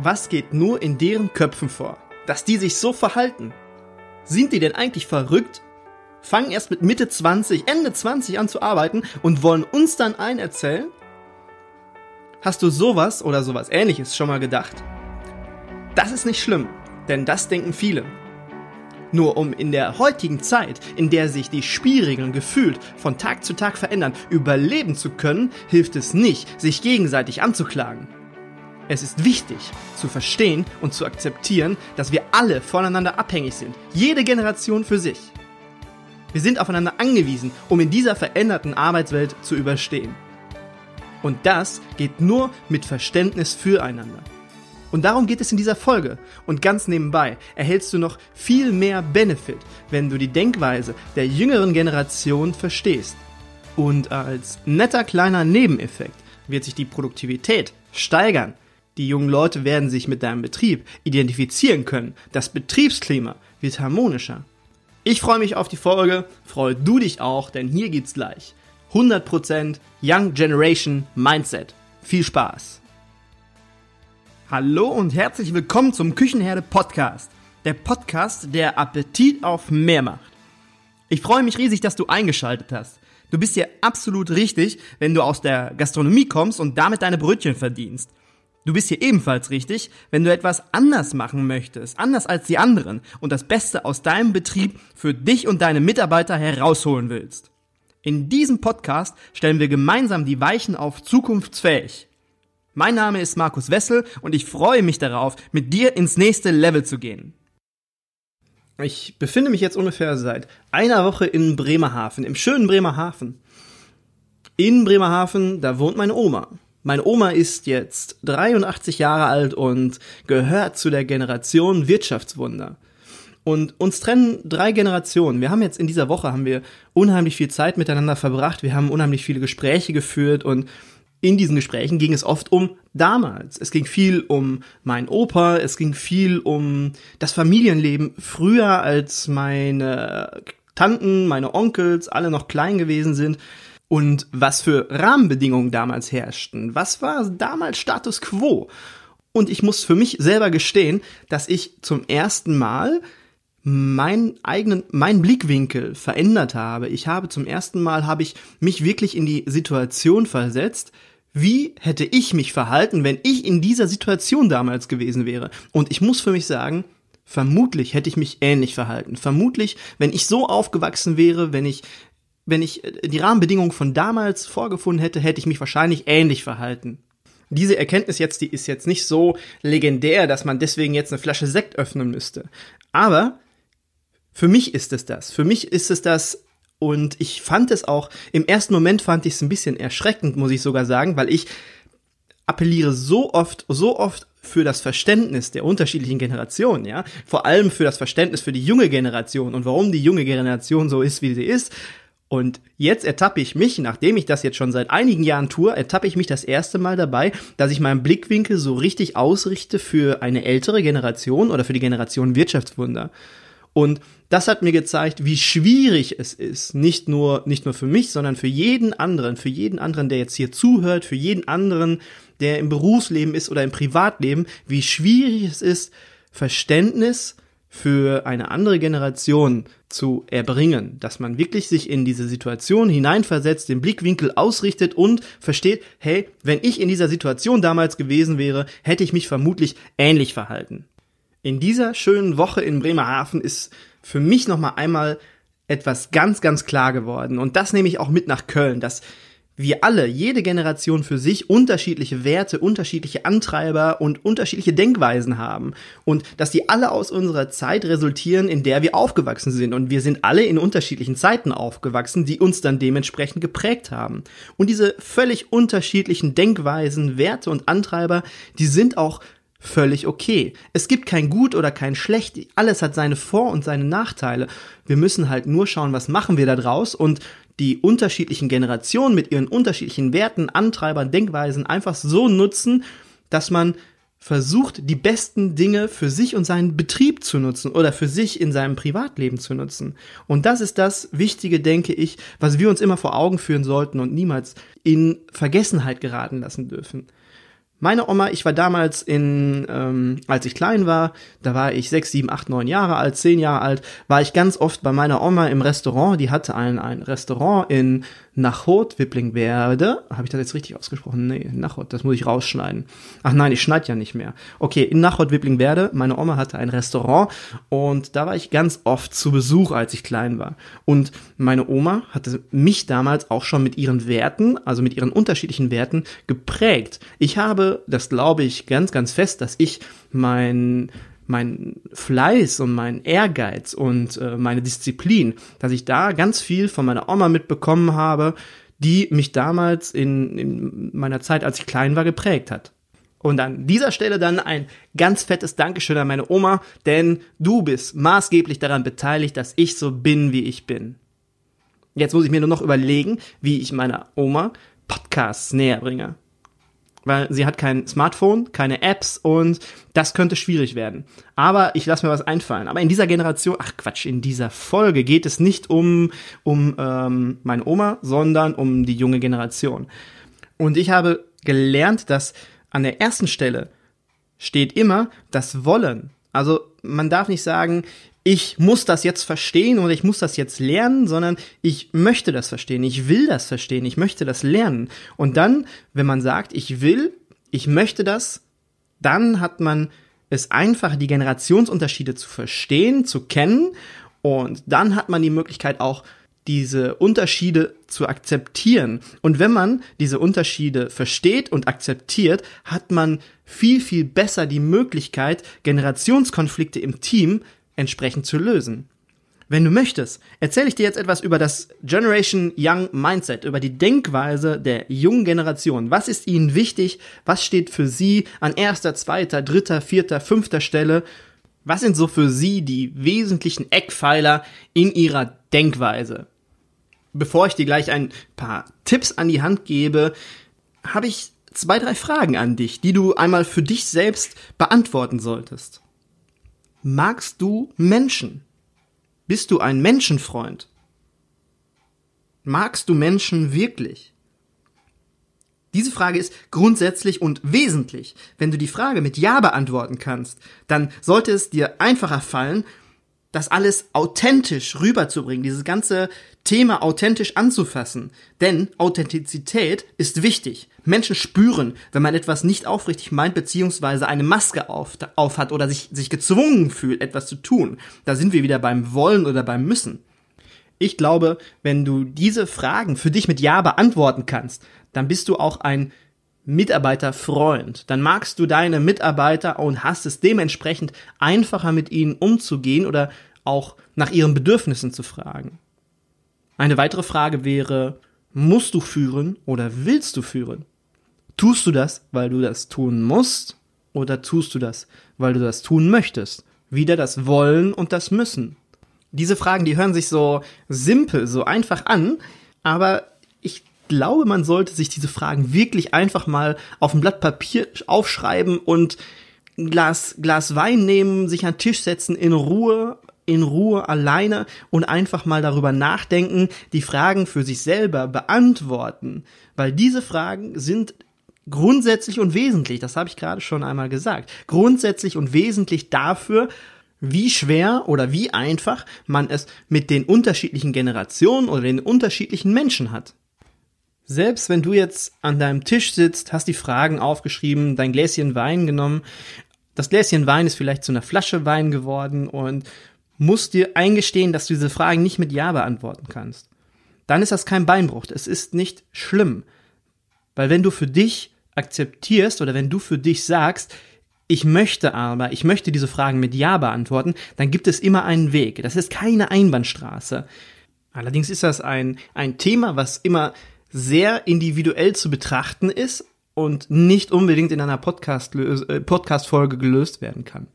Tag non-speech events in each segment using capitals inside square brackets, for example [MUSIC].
Was geht nur in deren Köpfen vor, dass die sich so verhalten? Sind die denn eigentlich verrückt? Fangen erst mit Mitte 20, Ende 20 an zu arbeiten und wollen uns dann ein erzählen? Hast du sowas oder sowas ähnliches schon mal gedacht? Das ist nicht schlimm, denn das denken viele. Nur um in der heutigen Zeit, in der sich die Spielregeln gefühlt von Tag zu Tag verändern, überleben zu können, hilft es nicht, sich gegenseitig anzuklagen. Es ist wichtig zu verstehen und zu akzeptieren, dass wir alle voneinander abhängig sind, jede Generation für sich. Wir sind aufeinander angewiesen, um in dieser veränderten Arbeitswelt zu überstehen. Und das geht nur mit Verständnis füreinander. Und darum geht es in dieser Folge. Und ganz nebenbei erhältst du noch viel mehr Benefit, wenn du die Denkweise der jüngeren Generation verstehst. Und als netter kleiner Nebeneffekt wird sich die Produktivität steigern. Die jungen Leute werden sich mit deinem Betrieb identifizieren können. Das Betriebsklima wird harmonischer. Ich freue mich auf die Folge, freue du dich auch, denn hier geht's gleich. 100% Young Generation Mindset. Viel Spaß! Hallo und herzlich willkommen zum Küchenherde Podcast. Der Podcast, der Appetit auf mehr macht. Ich freue mich riesig, dass du eingeschaltet hast. Du bist hier absolut richtig, wenn du aus der Gastronomie kommst und damit deine Brötchen verdienst. Du bist hier ebenfalls richtig, wenn du etwas anders machen möchtest, anders als die anderen und das Beste aus deinem Betrieb für dich und deine Mitarbeiter herausholen willst. In diesem Podcast stellen wir gemeinsam die Weichen auf zukunftsfähig. Mein Name ist Markus Wessel und ich freue mich darauf, mit dir ins nächste Level zu gehen. Ich befinde mich jetzt ungefähr seit einer Woche in Bremerhaven, im schönen Bremerhaven. In Bremerhaven, da wohnt meine Oma. Meine Oma ist jetzt 83 Jahre alt und gehört zu der Generation Wirtschaftswunder. Und uns trennen drei Generationen. Wir haben jetzt in dieser Woche haben wir unheimlich viel Zeit miteinander verbracht. Wir haben unheimlich viele Gespräche geführt und in diesen Gesprächen ging es oft um damals. Es ging viel um meinen Opa, es ging viel um das Familienleben früher, als meine Tanten, meine Onkels alle noch klein gewesen sind und was für Rahmenbedingungen damals herrschten. Was war damals Status quo? Und ich muss für mich selber gestehen, dass ich zum ersten Mal meinen eigenen, meinen Blickwinkel verändert habe. Ich habe zum ersten Mal, habe ich mich wirklich in die Situation versetzt, wie hätte ich mich verhalten, wenn ich in dieser Situation damals gewesen wäre? Und ich muss für mich sagen, vermutlich hätte ich mich ähnlich verhalten. Vermutlich, wenn ich so aufgewachsen wäre, wenn ich, wenn ich äh, die Rahmenbedingungen von damals vorgefunden hätte, hätte ich mich wahrscheinlich ähnlich verhalten. Diese Erkenntnis jetzt, die ist jetzt nicht so legendär, dass man deswegen jetzt eine Flasche Sekt öffnen müsste. Aber für mich ist es das. Für mich ist es das, und ich fand es auch, im ersten Moment fand ich es ein bisschen erschreckend, muss ich sogar sagen, weil ich appelliere so oft, so oft für das Verständnis der unterschiedlichen Generationen, ja, vor allem für das Verständnis für die junge Generation und warum die junge Generation so ist, wie sie ist. Und jetzt ertappe ich mich, nachdem ich das jetzt schon seit einigen Jahren tue, ertappe ich mich das erste Mal dabei, dass ich meinen Blickwinkel so richtig ausrichte für eine ältere Generation oder für die Generation Wirtschaftswunder. Und das hat mir gezeigt, wie schwierig es ist, nicht nur, nicht nur für mich, sondern für jeden anderen, für jeden anderen, der jetzt hier zuhört, für jeden anderen, der im Berufsleben ist oder im Privatleben, wie schwierig es ist, Verständnis für eine andere Generation zu erbringen, dass man wirklich sich in diese Situation hineinversetzt, den Blickwinkel ausrichtet und versteht, hey, wenn ich in dieser Situation damals gewesen wäre, hätte ich mich vermutlich ähnlich verhalten. In dieser schönen Woche in Bremerhaven ist für mich noch mal einmal etwas ganz, ganz klar geworden. Und das nehme ich auch mit nach Köln, dass wir alle, jede Generation für sich unterschiedliche Werte, unterschiedliche Antreiber und unterschiedliche Denkweisen haben. Und dass die alle aus unserer Zeit resultieren, in der wir aufgewachsen sind. Und wir sind alle in unterschiedlichen Zeiten aufgewachsen, die uns dann dementsprechend geprägt haben. Und diese völlig unterschiedlichen Denkweisen, Werte und Antreiber, die sind auch völlig okay. Es gibt kein Gut oder kein Schlecht. Alles hat seine Vor- und seine Nachteile. Wir müssen halt nur schauen, was machen wir da draus und die unterschiedlichen Generationen mit ihren unterschiedlichen Werten, Antreibern, Denkweisen einfach so nutzen, dass man versucht, die besten Dinge für sich und seinen Betrieb zu nutzen oder für sich in seinem Privatleben zu nutzen. Und das ist das Wichtige, denke ich, was wir uns immer vor Augen führen sollten und niemals in Vergessenheit geraten lassen dürfen. Meine Oma, ich war damals in, ähm, als ich klein war, da war ich sechs, sieben, acht, neun Jahre alt, zehn Jahre alt, war ich ganz oft bei meiner Oma im Restaurant. Die hatte ein, ein Restaurant in Nachot, Wipplingwerde. Habe ich das jetzt richtig ausgesprochen? Nee, Nachot, das muss ich rausschneiden. Ach nein, ich schneide ja nicht mehr. Okay, in Nachot, Wipplingwerde, meine Oma hatte ein Restaurant und da war ich ganz oft zu Besuch, als ich klein war. Und meine Oma hatte mich damals auch schon mit ihren Werten, also mit ihren unterschiedlichen Werten geprägt. Ich habe, das glaube ich ganz, ganz fest, dass ich mein mein Fleiß und mein Ehrgeiz und äh, meine Disziplin, dass ich da ganz viel von meiner Oma mitbekommen habe, die mich damals in, in meiner Zeit, als ich klein war, geprägt hat. Und an dieser Stelle dann ein ganz fettes Dankeschön an meine Oma, denn du bist maßgeblich daran beteiligt, dass ich so bin, wie ich bin. Jetzt muss ich mir nur noch überlegen, wie ich meiner Oma Podcasts näher bringe weil sie hat kein Smartphone, keine Apps und das könnte schwierig werden. Aber ich lasse mir was einfallen. Aber in dieser Generation, ach Quatsch, in dieser Folge geht es nicht um, um ähm, meine Oma, sondern um die junge Generation. Und ich habe gelernt, dass an der ersten Stelle steht immer das Wollen. Also man darf nicht sagen, ich muss das jetzt verstehen oder ich muss das jetzt lernen, sondern ich möchte das verstehen, ich will das verstehen, ich möchte das lernen. Und dann, wenn man sagt, ich will, ich möchte das, dann hat man es einfach, die Generationsunterschiede zu verstehen, zu kennen und dann hat man die Möglichkeit auch, diese Unterschiede zu akzeptieren. Und wenn man diese Unterschiede versteht und akzeptiert, hat man viel, viel besser die Möglichkeit, Generationskonflikte im Team entsprechend zu lösen. Wenn du möchtest, erzähle ich dir jetzt etwas über das Generation Young Mindset, über die Denkweise der jungen Generation. Was ist ihnen wichtig? Was steht für sie an erster, zweiter, dritter, vierter, fünfter Stelle? Was sind so für sie die wesentlichen Eckpfeiler in ihrer Denkweise? Bevor ich dir gleich ein paar Tipps an die Hand gebe, habe ich zwei, drei Fragen an dich, die du einmal für dich selbst beantworten solltest. Magst du Menschen? Bist du ein Menschenfreund? Magst du Menschen wirklich? Diese Frage ist grundsätzlich und wesentlich. Wenn du die Frage mit Ja beantworten kannst, dann sollte es dir einfacher fallen, das alles authentisch rüberzubringen, dieses ganze Thema authentisch anzufassen. Denn Authentizität ist wichtig. Menschen spüren, wenn man etwas nicht aufrichtig meint, beziehungsweise eine Maske auf, auf hat oder sich, sich gezwungen fühlt, etwas zu tun. Da sind wir wieder beim Wollen oder beim Müssen. Ich glaube, wenn du diese Fragen für dich mit Ja beantworten kannst, dann bist du auch ein Mitarbeiterfreund. Dann magst du deine Mitarbeiter und hast es dementsprechend einfacher mit ihnen umzugehen oder auch nach ihren Bedürfnissen zu fragen. Eine weitere Frage wäre, musst du führen oder willst du führen? Tust du das, weil du das tun musst oder tust du das, weil du das tun möchtest? Wieder das Wollen und das Müssen. Diese Fragen, die hören sich so simpel, so einfach an, aber ich glaube, man sollte sich diese Fragen wirklich einfach mal auf ein Blatt Papier aufschreiben und ein Glas, Glas Wein nehmen, sich an den Tisch setzen, in Ruhe in Ruhe alleine und einfach mal darüber nachdenken, die Fragen für sich selber beantworten, weil diese Fragen sind grundsätzlich und wesentlich, das habe ich gerade schon einmal gesagt, grundsätzlich und wesentlich dafür, wie schwer oder wie einfach man es mit den unterschiedlichen Generationen oder den unterschiedlichen Menschen hat. Selbst wenn du jetzt an deinem Tisch sitzt, hast die Fragen aufgeschrieben, dein Gläschen Wein genommen, das Gläschen Wein ist vielleicht zu einer Flasche Wein geworden und musst dir eingestehen, dass du diese Fragen nicht mit Ja beantworten kannst. Dann ist das kein Beinbruch. Es ist nicht schlimm. Weil wenn du für dich akzeptierst oder wenn du für dich sagst, ich möchte aber, ich möchte diese Fragen mit Ja beantworten, dann gibt es immer einen Weg. Das ist keine Einbahnstraße. Allerdings ist das ein, ein Thema, was immer sehr individuell zu betrachten ist und nicht unbedingt in einer Podcast-Folge Podcast gelöst werden kann.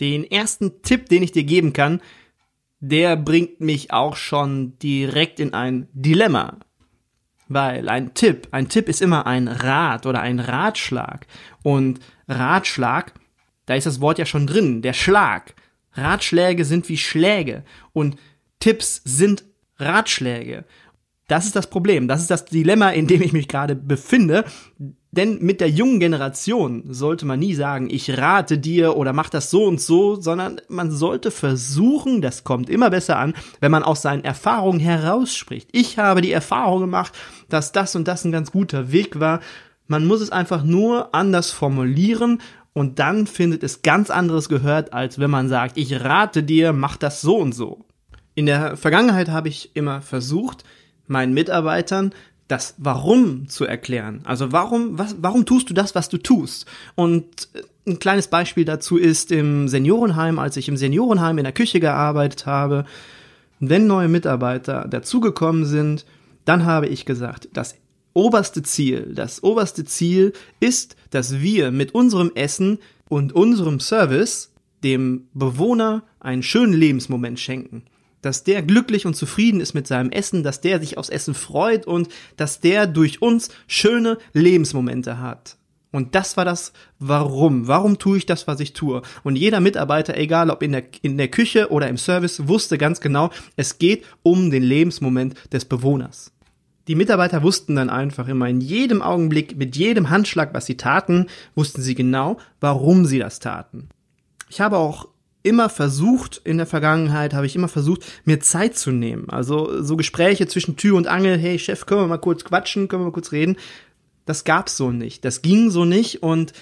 Den ersten Tipp, den ich dir geben kann, der bringt mich auch schon direkt in ein Dilemma. Weil ein Tipp, ein Tipp ist immer ein Rat oder ein Ratschlag. Und Ratschlag, da ist das Wort ja schon drin, der Schlag. Ratschläge sind wie Schläge und Tipps sind Ratschläge. Das ist das Problem. Das ist das Dilemma, in dem ich mich gerade befinde. Denn mit der jungen Generation sollte man nie sagen, ich rate dir oder mach das so und so, sondern man sollte versuchen, das kommt immer besser an, wenn man aus seinen Erfahrungen herausspricht. Ich habe die Erfahrung gemacht, dass das und das ein ganz guter Weg war. Man muss es einfach nur anders formulieren und dann findet es ganz anderes gehört, als wenn man sagt, ich rate dir, mach das so und so. In der Vergangenheit habe ich immer versucht, meinen Mitarbeitern das Warum zu erklären. Also warum, was, warum tust du das, was du tust? Und äh, ein kleines Beispiel dazu ist im Seniorenheim, als ich im Seniorenheim in der Küche gearbeitet habe, wenn neue Mitarbeiter dazugekommen sind, dann habe ich gesagt, das oberste Ziel, das oberste Ziel ist, dass wir mit unserem Essen und unserem Service dem Bewohner einen schönen Lebensmoment schenken dass der glücklich und zufrieden ist mit seinem Essen, dass der sich aufs Essen freut und dass der durch uns schöne Lebensmomente hat. Und das war das Warum. Warum tue ich das, was ich tue? Und jeder Mitarbeiter, egal ob in der, in der Küche oder im Service, wusste ganz genau, es geht um den Lebensmoment des Bewohners. Die Mitarbeiter wussten dann einfach immer in jedem Augenblick, mit jedem Handschlag, was sie taten, wussten sie genau, warum sie das taten. Ich habe auch immer versucht, in der Vergangenheit habe ich immer versucht, mir Zeit zu nehmen. Also so Gespräche zwischen Tür und Angel, hey Chef, können wir mal kurz quatschen, können wir mal kurz reden. Das gab's so nicht. Das ging so nicht und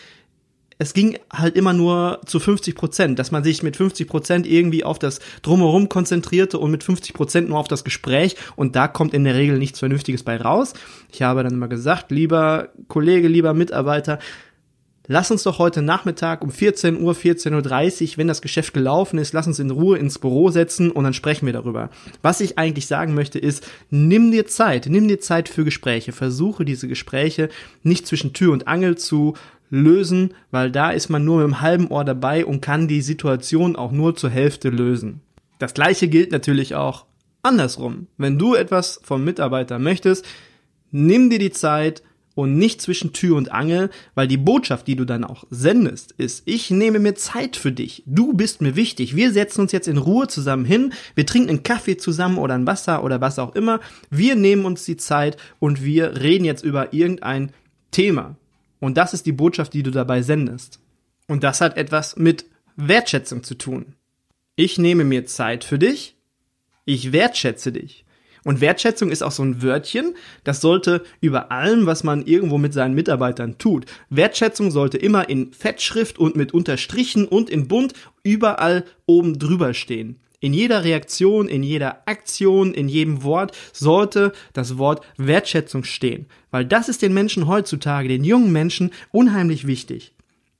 es ging halt immer nur zu 50 Prozent, dass man sich mit 50 Prozent irgendwie auf das Drumherum konzentrierte und mit 50 Prozent nur auf das Gespräch und da kommt in der Regel nichts Vernünftiges bei raus. Ich habe dann immer gesagt, lieber Kollege, lieber Mitarbeiter, lass uns doch heute Nachmittag um 14 Uhr, 14.30 Uhr, wenn das Geschäft gelaufen ist, lass uns in Ruhe ins Büro setzen und dann sprechen wir darüber. Was ich eigentlich sagen möchte ist, nimm dir Zeit, nimm dir Zeit für Gespräche, versuche diese Gespräche nicht zwischen Tür und Angel zu lösen, weil da ist man nur mit einem halben Ohr dabei und kann die Situation auch nur zur Hälfte lösen. Das gleiche gilt natürlich auch andersrum. Wenn du etwas vom Mitarbeiter möchtest, nimm dir die Zeit, und nicht zwischen Tür und Angel, weil die Botschaft, die du dann auch sendest, ist, ich nehme mir Zeit für dich. Du bist mir wichtig. Wir setzen uns jetzt in Ruhe zusammen hin. Wir trinken einen Kaffee zusammen oder ein Wasser oder was auch immer. Wir nehmen uns die Zeit und wir reden jetzt über irgendein Thema. Und das ist die Botschaft, die du dabei sendest. Und das hat etwas mit Wertschätzung zu tun. Ich nehme mir Zeit für dich. Ich wertschätze dich. Und Wertschätzung ist auch so ein Wörtchen, das sollte über allem, was man irgendwo mit seinen Mitarbeitern tut. Wertschätzung sollte immer in Fettschrift und mit Unterstrichen und in bunt überall oben drüber stehen. In jeder Reaktion, in jeder Aktion, in jedem Wort sollte das Wort Wertschätzung stehen. Weil das ist den Menschen heutzutage, den jungen Menschen, unheimlich wichtig.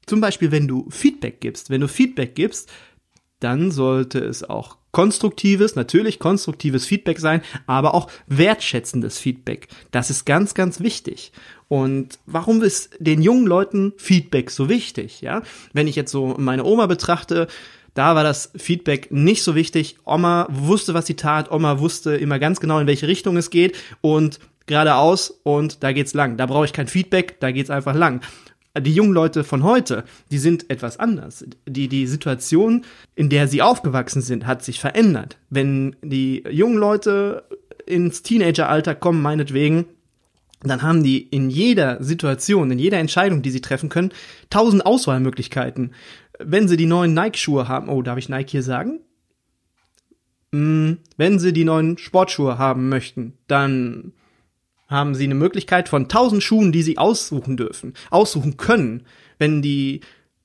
Zum Beispiel, wenn du Feedback gibst. Wenn du Feedback gibst, dann sollte es auch konstruktives, natürlich konstruktives Feedback sein, aber auch wertschätzendes Feedback. Das ist ganz, ganz wichtig. Und warum ist den jungen Leuten Feedback so wichtig? Ja, wenn ich jetzt so meine Oma betrachte, da war das Feedback nicht so wichtig. Oma wusste, was sie tat. Oma wusste immer ganz genau, in welche Richtung es geht und geradeaus und da geht's lang. Da brauche ich kein Feedback, da geht's einfach lang die jungen Leute von heute, die sind etwas anders. Die, die Situation, in der sie aufgewachsen sind, hat sich verändert. Wenn die jungen Leute ins Teenageralter kommen, meinetwegen, dann haben die in jeder Situation, in jeder Entscheidung, die sie treffen können, tausend Auswahlmöglichkeiten. Wenn sie die neuen Nike-Schuhe haben, oh, darf ich Nike hier sagen? Hm, wenn sie die neuen Sportschuhe haben möchten, dann haben sie eine Möglichkeit von 1000 Schuhen, die sie aussuchen dürfen, aussuchen können. Wenn die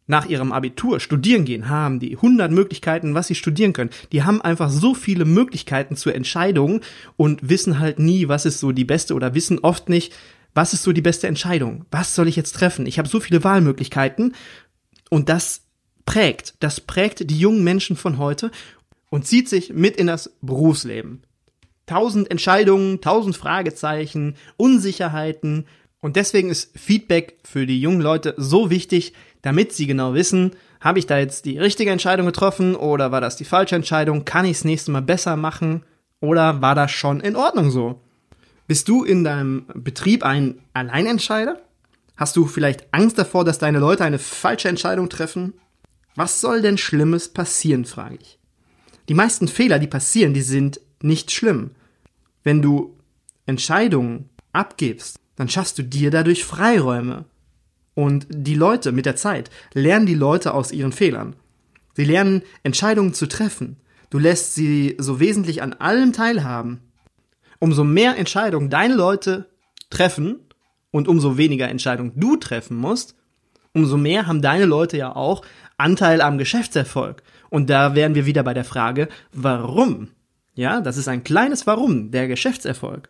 nach ihrem Abitur studieren gehen, haben die 100 Möglichkeiten, was sie studieren können. Die haben einfach so viele Möglichkeiten zur Entscheidung und wissen halt nie, was ist so die beste oder wissen oft nicht, was ist so die beste Entscheidung? Was soll ich jetzt treffen? Ich habe so viele Wahlmöglichkeiten und das prägt, das prägt die jungen Menschen von heute und zieht sich mit in das Berufsleben tausend Entscheidungen, tausend Fragezeichen, Unsicherheiten. Und deswegen ist Feedback für die jungen Leute so wichtig, damit sie genau wissen, habe ich da jetzt die richtige Entscheidung getroffen oder war das die falsche Entscheidung? Kann ich es nächste Mal besser machen oder war das schon in Ordnung so? Bist du in deinem Betrieb ein Alleinentscheider? Hast du vielleicht Angst davor, dass deine Leute eine falsche Entscheidung treffen? Was soll denn Schlimmes passieren, frage ich. Die meisten Fehler, die passieren, die sind nicht schlimm. Wenn du Entscheidungen abgibst, dann schaffst du dir dadurch Freiräume. Und die Leute mit der Zeit lernen die Leute aus ihren Fehlern. Sie lernen Entscheidungen zu treffen. Du lässt sie so wesentlich an allem teilhaben. Umso mehr Entscheidungen deine Leute treffen und umso weniger Entscheidungen du treffen musst, umso mehr haben deine Leute ja auch Anteil am Geschäftserfolg. Und da wären wir wieder bei der Frage, warum? Ja, das ist ein kleines Warum, der Geschäftserfolg.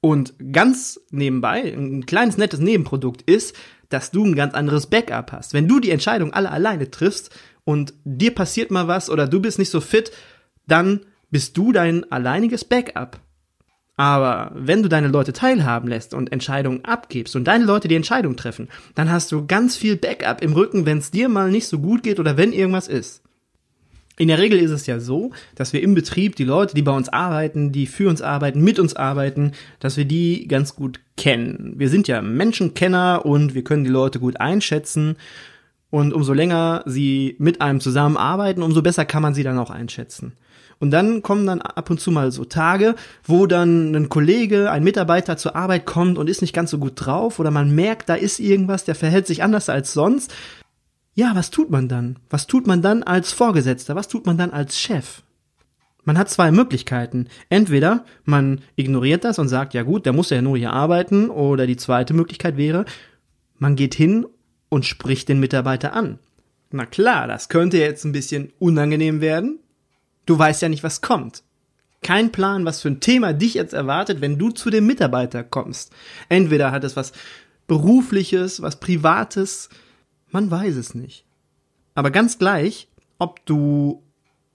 Und ganz nebenbei, ein kleines nettes Nebenprodukt ist, dass du ein ganz anderes Backup hast. Wenn du die Entscheidung alle alleine triffst und dir passiert mal was oder du bist nicht so fit, dann bist du dein alleiniges Backup. Aber wenn du deine Leute teilhaben lässt und Entscheidungen abgibst und deine Leute die Entscheidung treffen, dann hast du ganz viel Backup im Rücken, wenn es dir mal nicht so gut geht oder wenn irgendwas ist. In der Regel ist es ja so, dass wir im Betrieb die Leute, die bei uns arbeiten, die für uns arbeiten, mit uns arbeiten, dass wir die ganz gut kennen. Wir sind ja Menschenkenner und wir können die Leute gut einschätzen. Und umso länger sie mit einem zusammenarbeiten, umso besser kann man sie dann auch einschätzen. Und dann kommen dann ab und zu mal so Tage, wo dann ein Kollege, ein Mitarbeiter zur Arbeit kommt und ist nicht ganz so gut drauf oder man merkt, da ist irgendwas, der verhält sich anders als sonst. Ja, was tut man dann? Was tut man dann als Vorgesetzter? Was tut man dann als Chef? Man hat zwei Möglichkeiten. Entweder man ignoriert das und sagt, ja gut, der muss ja nur hier arbeiten, oder die zweite Möglichkeit wäre, man geht hin und spricht den Mitarbeiter an. Na klar, das könnte jetzt ein bisschen unangenehm werden, Du weißt ja nicht, was kommt. Kein Plan, was für ein Thema dich jetzt erwartet, wenn du zu dem Mitarbeiter kommst. Entweder hat es was berufliches, was privates, man weiß es nicht. Aber ganz gleich, ob du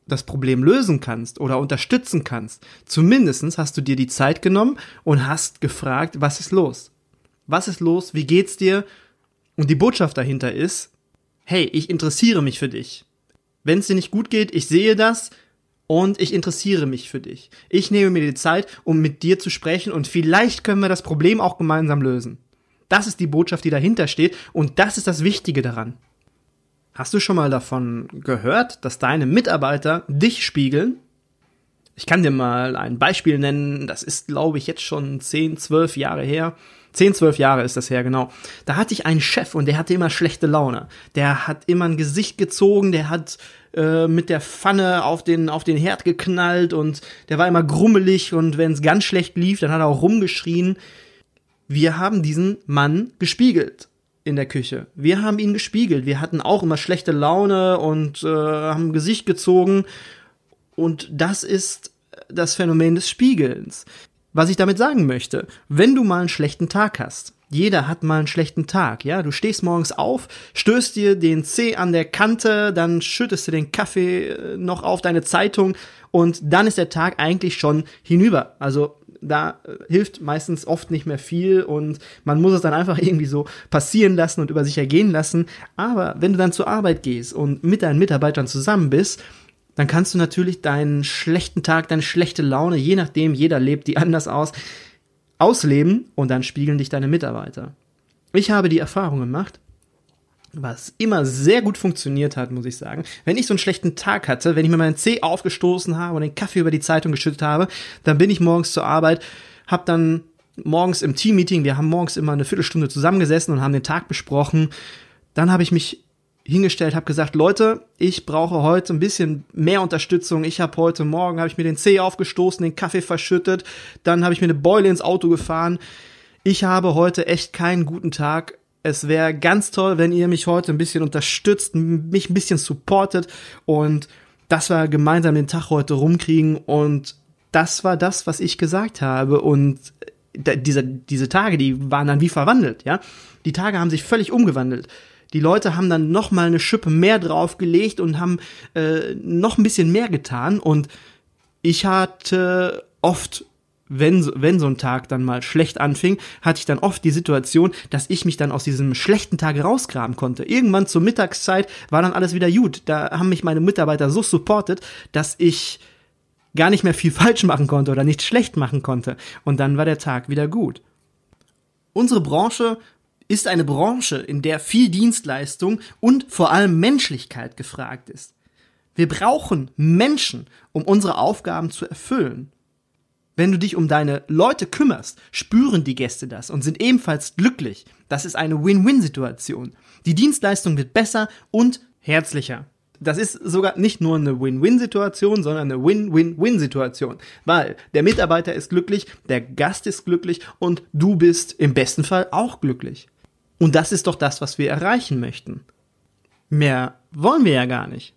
das Problem lösen kannst oder unterstützen kannst, zumindestens hast du dir die Zeit genommen und hast gefragt, was ist los? Was ist los? Wie geht's dir? Und die Botschaft dahinter ist, hey, ich interessiere mich für dich. Wenn es dir nicht gut geht, ich sehe das, und ich interessiere mich für dich. Ich nehme mir die Zeit, um mit dir zu sprechen und vielleicht können wir das Problem auch gemeinsam lösen. Das ist die Botschaft, die dahinter steht und das ist das Wichtige daran. Hast du schon mal davon gehört, dass deine Mitarbeiter dich spiegeln? Ich kann dir mal ein Beispiel nennen, das ist, glaube ich, jetzt schon 10, 12 Jahre her. 10, 12 Jahre ist das her, genau. Da hatte ich einen Chef und der hatte immer schlechte Laune. Der hat immer ein Gesicht gezogen, der hat äh, mit der Pfanne auf den, auf den Herd geknallt und der war immer grummelig und wenn es ganz schlecht lief, dann hat er auch rumgeschrien. Wir haben diesen Mann gespiegelt in der Küche. Wir haben ihn gespiegelt. Wir hatten auch immer schlechte Laune und äh, haben Gesicht gezogen. Und das ist das Phänomen des Spiegelns. Was ich damit sagen möchte, wenn du mal einen schlechten Tag hast, jeder hat mal einen schlechten Tag, ja. Du stehst morgens auf, stößt dir den Zeh an der Kante, dann schüttest du den Kaffee äh, noch auf deine Zeitung und dann ist der Tag eigentlich schon hinüber. Also da äh, hilft meistens oft nicht mehr viel und man muss es dann einfach [LAUGHS] irgendwie so passieren lassen und über sich ergehen lassen. Aber wenn du dann zur Arbeit gehst und mit deinen Mitarbeitern zusammen bist, dann kannst du natürlich deinen schlechten Tag, deine schlechte Laune, je nachdem, jeder lebt die [LAUGHS] anders aus, ausleben und dann spiegeln dich deine Mitarbeiter. Ich habe die Erfahrung gemacht, was immer sehr gut funktioniert hat, muss ich sagen. Wenn ich so einen schlechten Tag hatte, wenn ich mir meinen Zeh aufgestoßen habe und den Kaffee über die Zeitung geschüttet habe, dann bin ich morgens zur Arbeit, habe dann morgens im Teammeeting, wir haben morgens immer eine Viertelstunde zusammengesessen und haben den Tag besprochen. Dann habe ich mich hingestellt, habe gesagt, Leute, ich brauche heute ein bisschen mehr Unterstützung. Ich habe heute Morgen habe ich mir den Zeh aufgestoßen, den Kaffee verschüttet, dann habe ich mir eine Beule ins Auto gefahren. Ich habe heute echt keinen guten Tag. Es wäre ganz toll, wenn ihr mich heute ein bisschen unterstützt, mich ein bisschen supportet und dass wir gemeinsam den Tag heute rumkriegen. Und das war das, was ich gesagt habe. Und diese, diese Tage, die waren dann wie verwandelt, ja. Die Tage haben sich völlig umgewandelt. Die Leute haben dann noch mal eine Schippe mehr draufgelegt und haben äh, noch ein bisschen mehr getan. Und ich hatte oft wenn, wenn so ein Tag dann mal schlecht anfing, hatte ich dann oft die Situation, dass ich mich dann aus diesem schlechten Tag rausgraben konnte. Irgendwann zur Mittagszeit war dann alles wieder gut. Da haben mich meine Mitarbeiter so supportet, dass ich gar nicht mehr viel [LAUGHS] falsch machen konnte oder nicht schlecht machen konnte. Und dann war der Tag wieder gut. Unsere Branche ist eine Branche, in der viel Dienstleistung und vor allem Menschlichkeit gefragt ist. Wir brauchen Menschen, um unsere Aufgaben zu erfüllen. Wenn du dich um deine Leute kümmerst, spüren die Gäste das und sind ebenfalls glücklich. Das ist eine Win-Win-Situation. Die Dienstleistung wird besser und herzlicher. Das ist sogar nicht nur eine Win-Win-Situation, sondern eine Win-Win-Win-Situation. Weil der Mitarbeiter ist glücklich, der Gast ist glücklich und du bist im besten Fall auch glücklich. Und das ist doch das, was wir erreichen möchten. Mehr wollen wir ja gar nicht.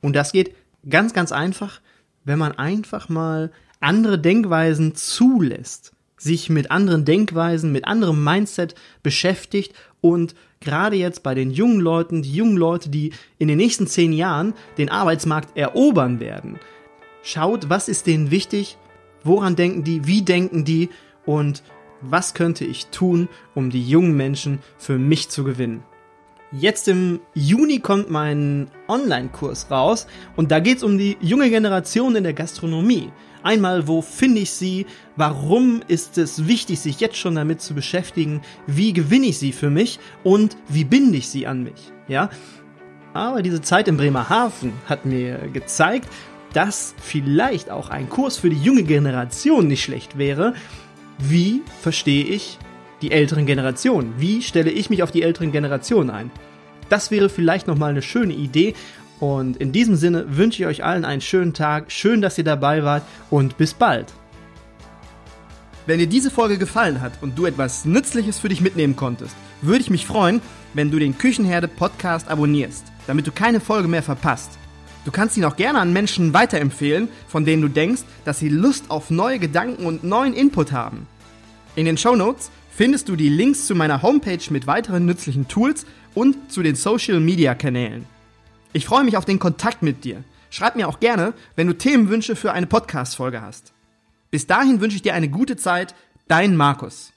Und das geht ganz, ganz einfach, wenn man einfach mal andere Denkweisen zulässt, sich mit anderen Denkweisen, mit anderem Mindset beschäftigt und gerade jetzt bei den jungen Leuten, die jungen Leute, die in den nächsten zehn Jahren den Arbeitsmarkt erobern werden, schaut, was ist denen wichtig, woran denken die, wie denken die und was könnte ich tun, um die jungen Menschen für mich zu gewinnen. Jetzt im Juni kommt mein Online-Kurs raus und da geht es um die junge Generation in der Gastronomie. Einmal, wo finde ich sie? Warum ist es wichtig, sich jetzt schon damit zu beschäftigen? Wie gewinne ich sie für mich? Und wie binde ich sie an mich? Ja? Aber diese Zeit in Bremerhaven hat mir gezeigt, dass vielleicht auch ein Kurs für die junge Generation nicht schlecht wäre. Wie verstehe ich die älteren Generationen? Wie stelle ich mich auf die älteren Generationen ein? Das wäre vielleicht nochmal eine schöne Idee. Und in diesem Sinne wünsche ich euch allen einen schönen Tag. Schön, dass ihr dabei wart und bis bald. Wenn dir diese Folge gefallen hat und du etwas Nützliches für dich mitnehmen konntest, würde ich mich freuen, wenn du den Küchenherde Podcast abonnierst, damit du keine Folge mehr verpasst. Du kannst ihn auch gerne an Menschen weiterempfehlen, von denen du denkst, dass sie Lust auf neue Gedanken und neuen Input haben. In den Show Notes findest du die Links zu meiner Homepage mit weiteren nützlichen Tools und zu den Social Media Kanälen. Ich freue mich auf den Kontakt mit dir. Schreib mir auch gerne, wenn du Themenwünsche für eine Podcast-Folge hast. Bis dahin wünsche ich dir eine gute Zeit. Dein Markus.